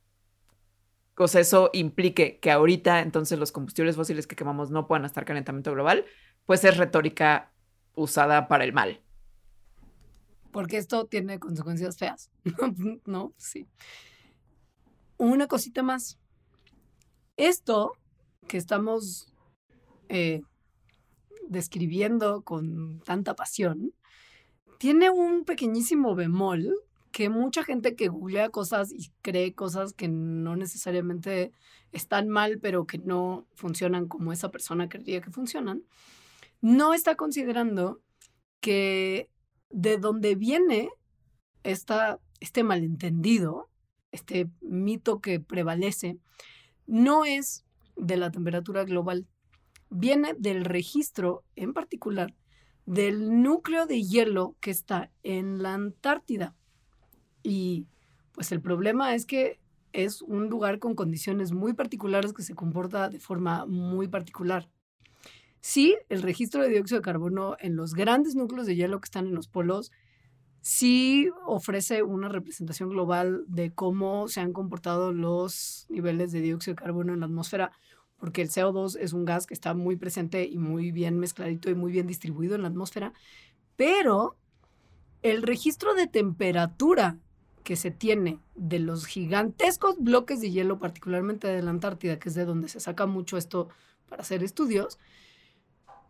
o eso implique que ahorita entonces los combustibles fósiles que quemamos no puedan estar calentamiento global, pues es retórica usada para el mal. Porque esto tiene consecuencias feas. no, sí. Una cosita más. Esto que estamos eh, describiendo con tanta pasión, tiene un pequeñísimo bemol que mucha gente que googlea cosas y cree cosas que no necesariamente están mal, pero que no funcionan como esa persona creía que funcionan, no está considerando que de donde viene esta, este malentendido, este mito que prevalece, no es de la temperatura global, viene del registro en particular del núcleo de hielo que está en la Antártida. Y pues el problema es que es un lugar con condiciones muy particulares que se comporta de forma muy particular. Sí, el registro de dióxido de carbono en los grandes núcleos de hielo que están en los polos sí ofrece una representación global de cómo se han comportado los niveles de dióxido de carbono en la atmósfera porque el CO2 es un gas que está muy presente y muy bien mezcladito y muy bien distribuido en la atmósfera, pero el registro de temperatura que se tiene de los gigantescos bloques de hielo, particularmente de la Antártida, que es de donde se saca mucho esto para hacer estudios,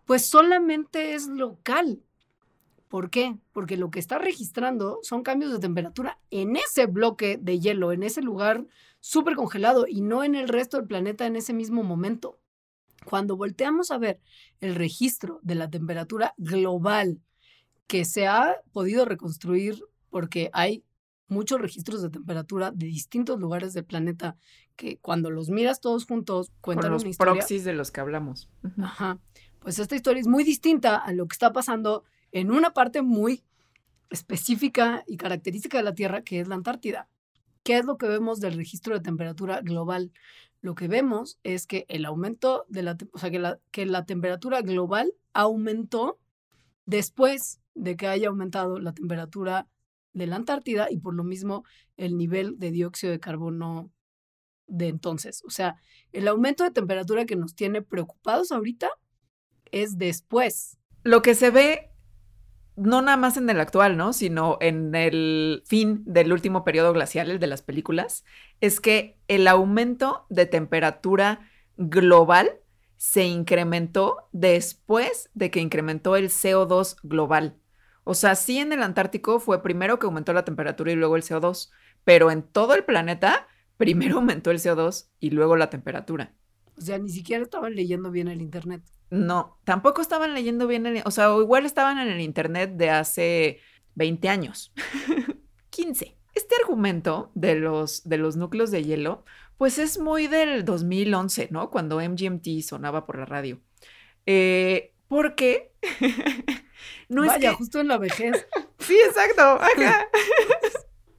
pues solamente es local. ¿Por qué? Porque lo que está registrando son cambios de temperatura en ese bloque de hielo, en ese lugar súper congelado y no en el resto del planeta en ese mismo momento. Cuando volteamos a ver el registro de la temperatura global que se ha podido reconstruir porque hay muchos registros de temperatura de distintos lugares del planeta que cuando los miras todos juntos cuentan los una historia. proxies de los que hablamos. Ajá. Pues esta historia es muy distinta a lo que está pasando en una parte muy específica y característica de la Tierra, que es la Antártida. ¿Qué es lo que vemos del registro de temperatura global? Lo que vemos es que el aumento de la, o sea, que la, que la temperatura global aumentó después de que haya aumentado la temperatura de la Antártida y por lo mismo el nivel de dióxido de carbono de entonces. O sea, el aumento de temperatura que nos tiene preocupados ahorita es después. Lo que se ve no nada más en el actual, ¿no? Sino en el fin del último periodo glacial, el de las películas, es que el aumento de temperatura global se incrementó después de que incrementó el CO2 global. O sea, sí en el Antártico fue primero que aumentó la temperatura y luego el CO2, pero en todo el planeta primero aumentó el CO2 y luego la temperatura. O sea, ni siquiera estaban leyendo bien el Internet. No, tampoco estaban leyendo bien, el, o sea, igual estaban en el Internet de hace 20 años, 15. Este argumento de los, de los núcleos de hielo, pues es muy del 2011, ¿no? Cuando MGMT sonaba por la radio. Eh, porque no Vaya, es justo en la vejez. sí, exacto.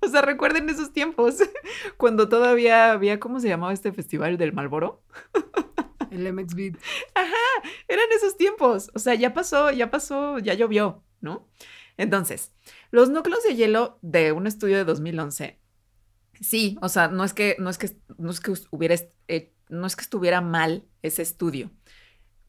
O sea, recuerden esos tiempos, cuando todavía había, ¿cómo se llamaba este festival del Malboro? El MX Beat. Ajá, eran esos tiempos. O sea, ya pasó, ya pasó, ya llovió, ¿no? Entonces, los núcleos de hielo de un estudio de 2011, sí, o sea, no es que, no es que, no es que hubiera, eh, no es que estuviera mal ese estudio,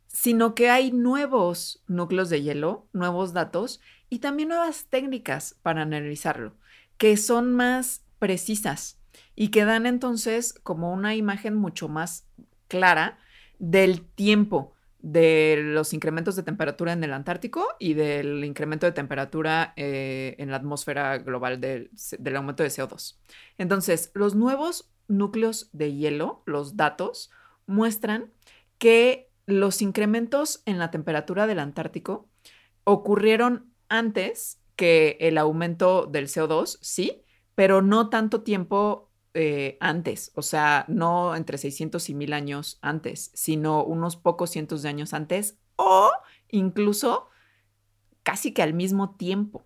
sino que hay nuevos núcleos de hielo, nuevos datos y también nuevas técnicas para analizarlo, que son más precisas y que dan entonces como una imagen mucho más clara del tiempo de los incrementos de temperatura en el Antártico y del incremento de temperatura eh, en la atmósfera global del, del aumento de CO2. Entonces, los nuevos núcleos de hielo, los datos, muestran que los incrementos en la temperatura del Antártico ocurrieron antes que el aumento del CO2, sí, pero no tanto tiempo eh, antes, o sea, no entre 600 y 1000 años antes, sino unos pocos cientos de años antes o incluso casi que al mismo tiempo.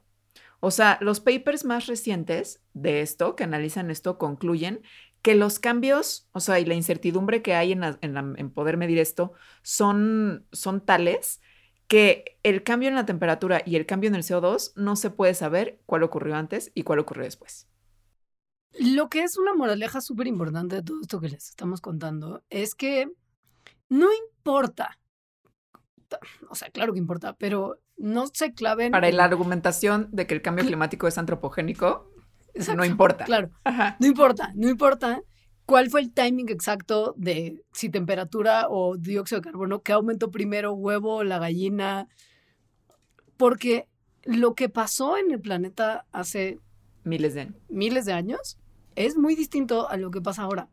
O sea, los papers más recientes de esto, que analizan esto, concluyen que los cambios, o sea, y la incertidumbre que hay en, en, poder medir esto son, son tales que el cambio en la temperatura y el cambio en el CO2 no se puede saber cuál ocurrió antes y cuál ocurrió después. Lo que es una moraleja súper importante de todo esto que les estamos contando es que no importa, o sea, claro que importa, pero no se claven. Para la argumentación de que el cambio climático es antropogénico, no importa. Claro, no importa, no importa cuál fue el timing exacto de si temperatura o dióxido de carbono, qué aumentó primero, huevo, la gallina, porque lo que pasó en el planeta hace miles de años. Miles de años es muy distinto a lo que pasa ahora.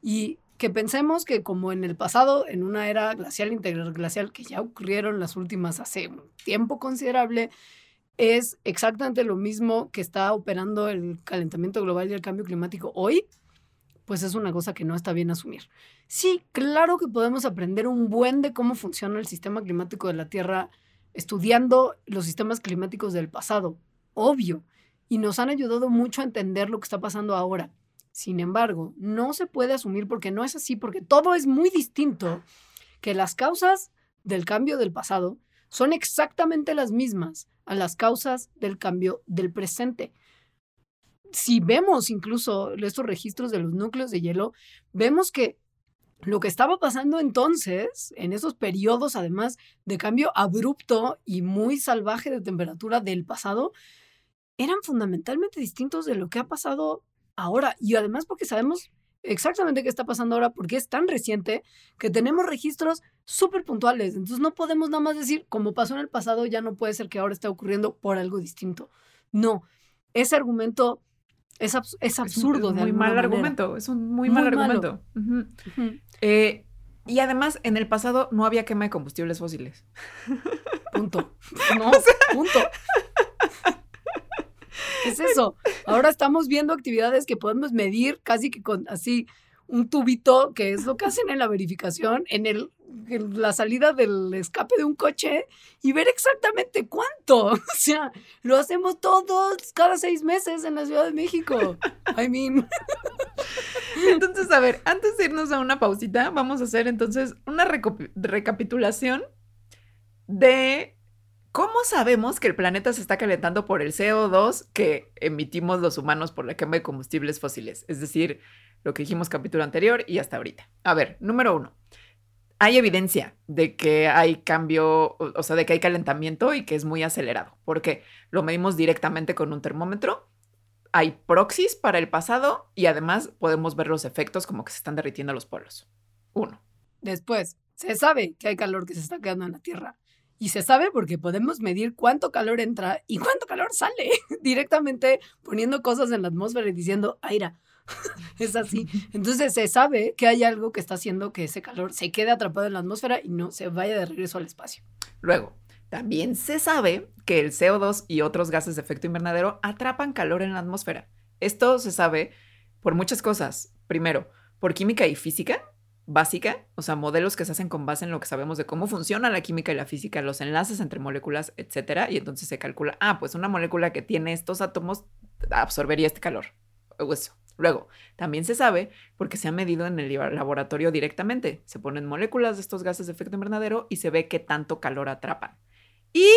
Y que pensemos que como en el pasado, en una era glacial, interglacial, que ya ocurrieron las últimas hace un tiempo considerable, es exactamente lo mismo que está operando el calentamiento global y el cambio climático hoy, pues es una cosa que no está bien asumir. Sí, claro que podemos aprender un buen de cómo funciona el sistema climático de la Tierra estudiando los sistemas climáticos del pasado, obvio, y nos han ayudado mucho a entender lo que está pasando ahora. Sin embargo, no se puede asumir porque no es así, porque todo es muy distinto, que las causas del cambio del pasado son exactamente las mismas a las causas del cambio del presente. Si vemos incluso estos registros de los núcleos de hielo, vemos que lo que estaba pasando entonces, en esos periodos además de cambio abrupto y muy salvaje de temperatura del pasado, eran fundamentalmente distintos de lo que ha pasado ahora. Y además porque sabemos exactamente qué está pasando ahora, porque es tan reciente que tenemos registros súper puntuales. Entonces no podemos nada más decir, como pasó en el pasado, ya no puede ser que ahora esté ocurriendo por algo distinto. No, ese argumento es, es absurdo. Es un muy mal argumento, es un muy, mal argumento. Eh, y además, en el pasado no había quema de combustibles fósiles. Punto. No, punto. Es eso. Ahora estamos viendo actividades que podemos medir casi que con así un tubito, que es lo que hacen en la verificación, en, el, la salida del escape de un coche y ver exactamente cuánto. O sea, lo hacemos todos cada seis meses en la Ciudad de México. I mean. Entonces, a ver, antes de irnos a una pausita, vamos a hacer entonces una recapitulación de ¿Cómo sabemos que el planeta se está calentando por el CO2 que emitimos los humanos por la quema de combustibles fósiles? Es decir, lo que dijimos capítulo anterior y hasta ahorita. A ver, número uno. Hay evidencia de que hay cambio, o sea, de que hay calentamiento y que es muy acelerado, porque lo medimos directamente con un termómetro. Hay proxies para el pasado y además podemos ver los efectos como que se están derritiendo los polos. Uno. Después, se sabe que hay calor que se está quedando en la Tierra. Y se sabe porque podemos medir cuánto calor entra y cuánto calor sale directamente poniendo cosas en la atmósfera y diciendo, aira, es así. Entonces se sabe que hay algo que está haciendo que ese calor se quede atrapado en la atmósfera y no se vaya de regreso al espacio. Luego, también se sabe que el CO2 y otros gases de efecto invernadero atrapan calor en la atmósfera. Esto se sabe por muchas cosas. Primero, por química y física, básica, o sea, modelos que se hacen con base en lo que sabemos de cómo funciona la química y la física, los enlaces entre moléculas, etcétera, y entonces se calcula, ah, pues una molécula que tiene estos átomos absorbería este calor, Eso. Luego, también se sabe porque se ha medido en el laboratorio directamente. Se ponen moléculas de estos gases de efecto invernadero y se ve qué tanto calor atrapan. Y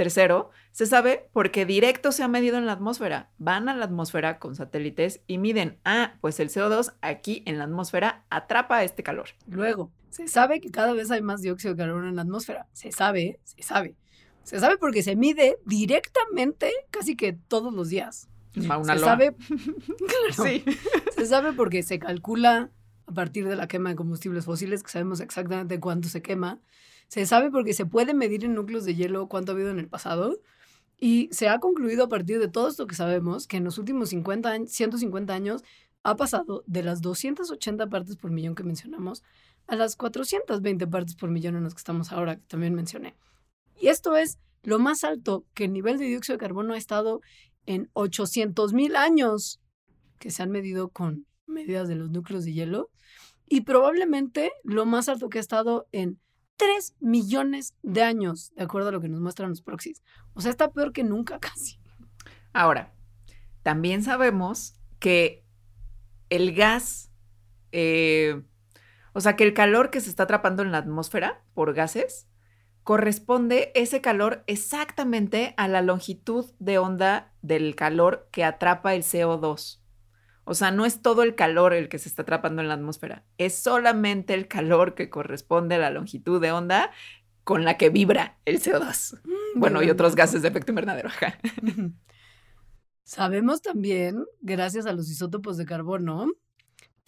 tercero, se sabe porque directo se ha medido en la atmósfera. Van a la atmósfera con satélites y miden, ah, pues el CO2 aquí en la atmósfera atrapa este calor. Luego, se sabe que cada vez hay más dióxido de carbono en la atmósfera. Se sabe, se sabe. Se sabe porque se mide directamente casi que todos los días. Una se sabe, sí. se sabe porque se calcula a partir de la quema de combustibles fósiles, que sabemos exactamente cuánto se quema. Se sabe porque se puede medir en núcleos de hielo cuánto ha habido en el pasado. Y se ha concluido a partir de todo esto que sabemos que en los últimos 50 150 años ha pasado de las 280 partes por millón que mencionamos a las 420 partes por millón en las que estamos ahora, que también mencioné. Y esto es lo más alto que el nivel de dióxido de carbono ha estado en 800 mil años que se han medido con medidas de los núcleos de hielo y probablemente lo más alto que ha estado en 3 millones de años, de acuerdo a lo que nos muestran los proxies. O sea, está peor que nunca casi. Ahora, también sabemos que el gas, eh, o sea, que el calor que se está atrapando en la atmósfera por gases, corresponde ese calor exactamente a la longitud de onda del calor que atrapa el CO2. O sea, no es todo el calor el que se está atrapando en la atmósfera, es solamente el calor que corresponde a la longitud de onda con la que vibra el CO2. Mm, bueno, y otros gases de efecto invernadero. Sabemos también, gracias a los isótopos de carbono,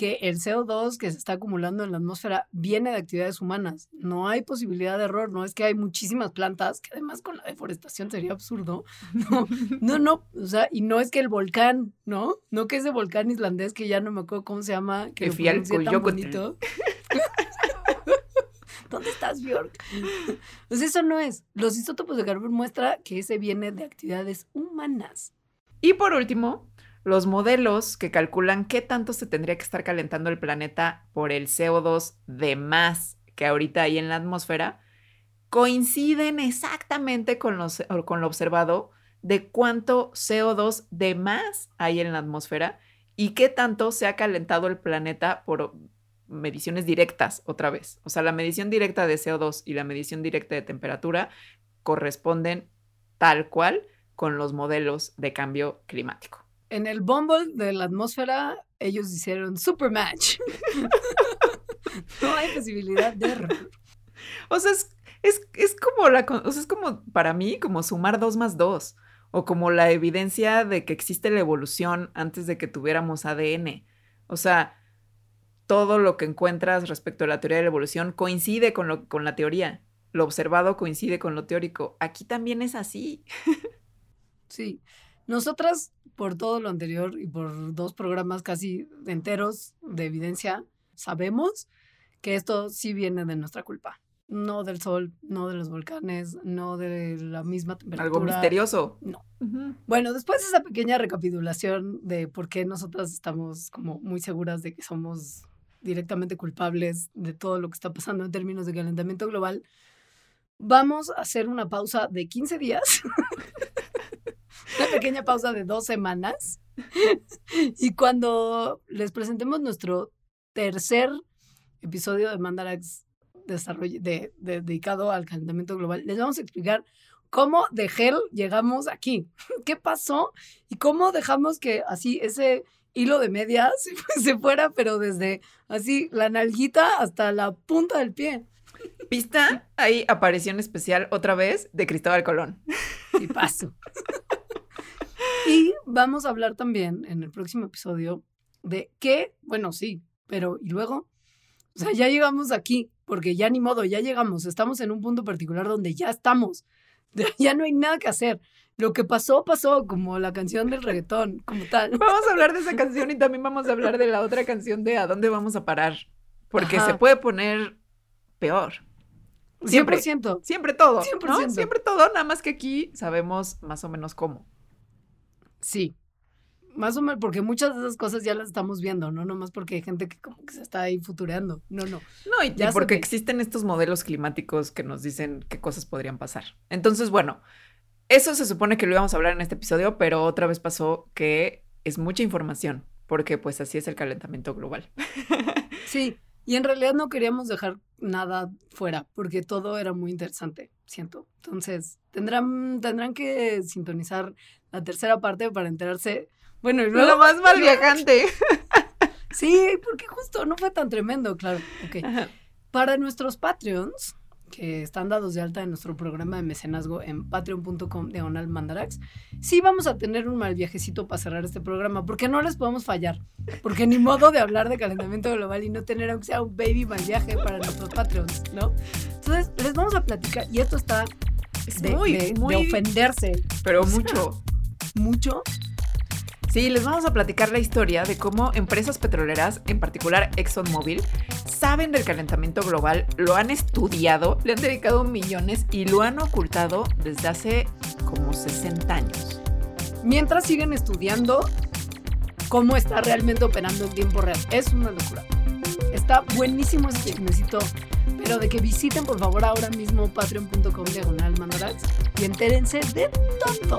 que el CO2 que se está acumulando en la atmósfera viene de actividades humanas. No hay posibilidad de error, no es que hay muchísimas plantas, que además con la deforestación sería absurdo. No, no, no, o sea, y no es que el volcán, ¿no? No que ese volcán islandés que ya no me acuerdo cómo se llama, que lo tan bonito. ¿Dónde estás, Bjork? Pues eso no es. Los isótopos de carbono muestra que ese viene de actividades humanas. Y por último, los modelos que calculan qué tanto se tendría que estar calentando el planeta por el CO2 de más que ahorita hay en la atmósfera, coinciden exactamente con, lo observado de cuánto CO2 de más hay en la atmósfera y qué tanto se ha calentado el planeta por mediciones directas otra vez. O sea, la medición directa de CO2 y la medición directa de temperatura corresponden tal cual con los modelos de cambio climático en el Bumble de la atmósfera, ellos hicieron super match. no hay posibilidad de error. O sea, es, como la, o sea, es como para mí, como sumar dos más dos. O como la evidencia de que existe la evolución antes de que tuviéramos ADN. O sea, todo lo que encuentras respecto a la teoría de la evolución coincide con, lo, con la teoría. Lo observado coincide con lo teórico. Aquí también es así. sí. Nosotras, por todo lo anterior y por dos programas casi enteros de evidencia, sabemos que esto sí viene de nuestra culpa. No del sol, no de los volcanes, no de la misma temperatura. Algo misterioso. No. Bueno, después de esa pequeña recapitulación de por qué nosotras estamos como muy seguras de que somos directamente culpables de todo lo que está pasando en términos de calentamiento global, vamos a hacer una pausa de 15 días una pequeña pausa de dos semanas. y cuando les presentemos nuestro tercer episodio de Mandarax desarrollo, de, dedicado al calentamiento global, les vamos a explicar cómo de gel llegamos aquí, qué pasó y cómo dejamos que así ese hilo de medias se fuera, pero desde así la nalguita hasta la punta del pie. Pista, ahí aparición especial otra vez de Cristóbal Colón. Y paso. Y vamos a hablar también en el próximo episodio de qué, bueno, sí, pero ¿y luego? O sea, ya llegamos aquí, porque ya ni modo, ya llegamos, estamos en un punto particular donde ya estamos, ya no hay nada que hacer. Lo que pasó, pasó, como la canción del reggaetón, como tal. Vamos a hablar de esa canción y también vamos a hablar de la otra canción de ¿A dónde vamos a parar? Porque se puede poner peor. Siempre, 100%. siempre todo, 100%. Siempre todo, nada más que aquí sabemos más o menos cómo. Sí. Más o menos, porque muchas de esas cosas ya las estamos viendo, ¿no? No más porque hay gente que como que se está ahí futureando. No, no. No, y, ya porque existen estos modelos climáticos que nos dicen qué cosas podrían pasar. Entonces, bueno, eso se supone que lo íbamos a hablar en este episodio, pero otra vez pasó que es mucha información, porque pues así es el calentamiento global. Sí, y en realidad no queríamos dejar nada fuera, porque todo era muy interesante, siento. Entonces, tendrán, tendrán que sintonizar la tercera parte para enterarse. Bueno, y luego... Lo más mal viajante. Sí, porque justo no fue tan tremendo, claro. Para nuestros Patreons, que están dados de alta en nuestro programa de mecenazgo en patreon.com diagonal mandarax, sí vamos a tener un mal viajecito para cerrar este programa, porque no les podemos fallar, porque ni modo de hablar de calentamiento global y no tener aunque sea un baby mal viaje para nuestros Patreons, ¿no? Entonces, les vamos a platicar, y esto está Es de, muy, de- de muy, ofenderse pero o sea, mucho. Mucho. Sí, les vamos a platicar la historia de cómo empresas petroleras, en particular ExxonMobil, saben del calentamiento global, lo han estudiado, le han dedicado millones y lo han ocultado desde hace como 60 años. Mientras siguen estudiando cómo está realmente operando en tiempo real. Es una locura. Está buenísimo ese chismecito, pero de que visiten por favor ahora mismo patreon.com diagonal y entérense de todo.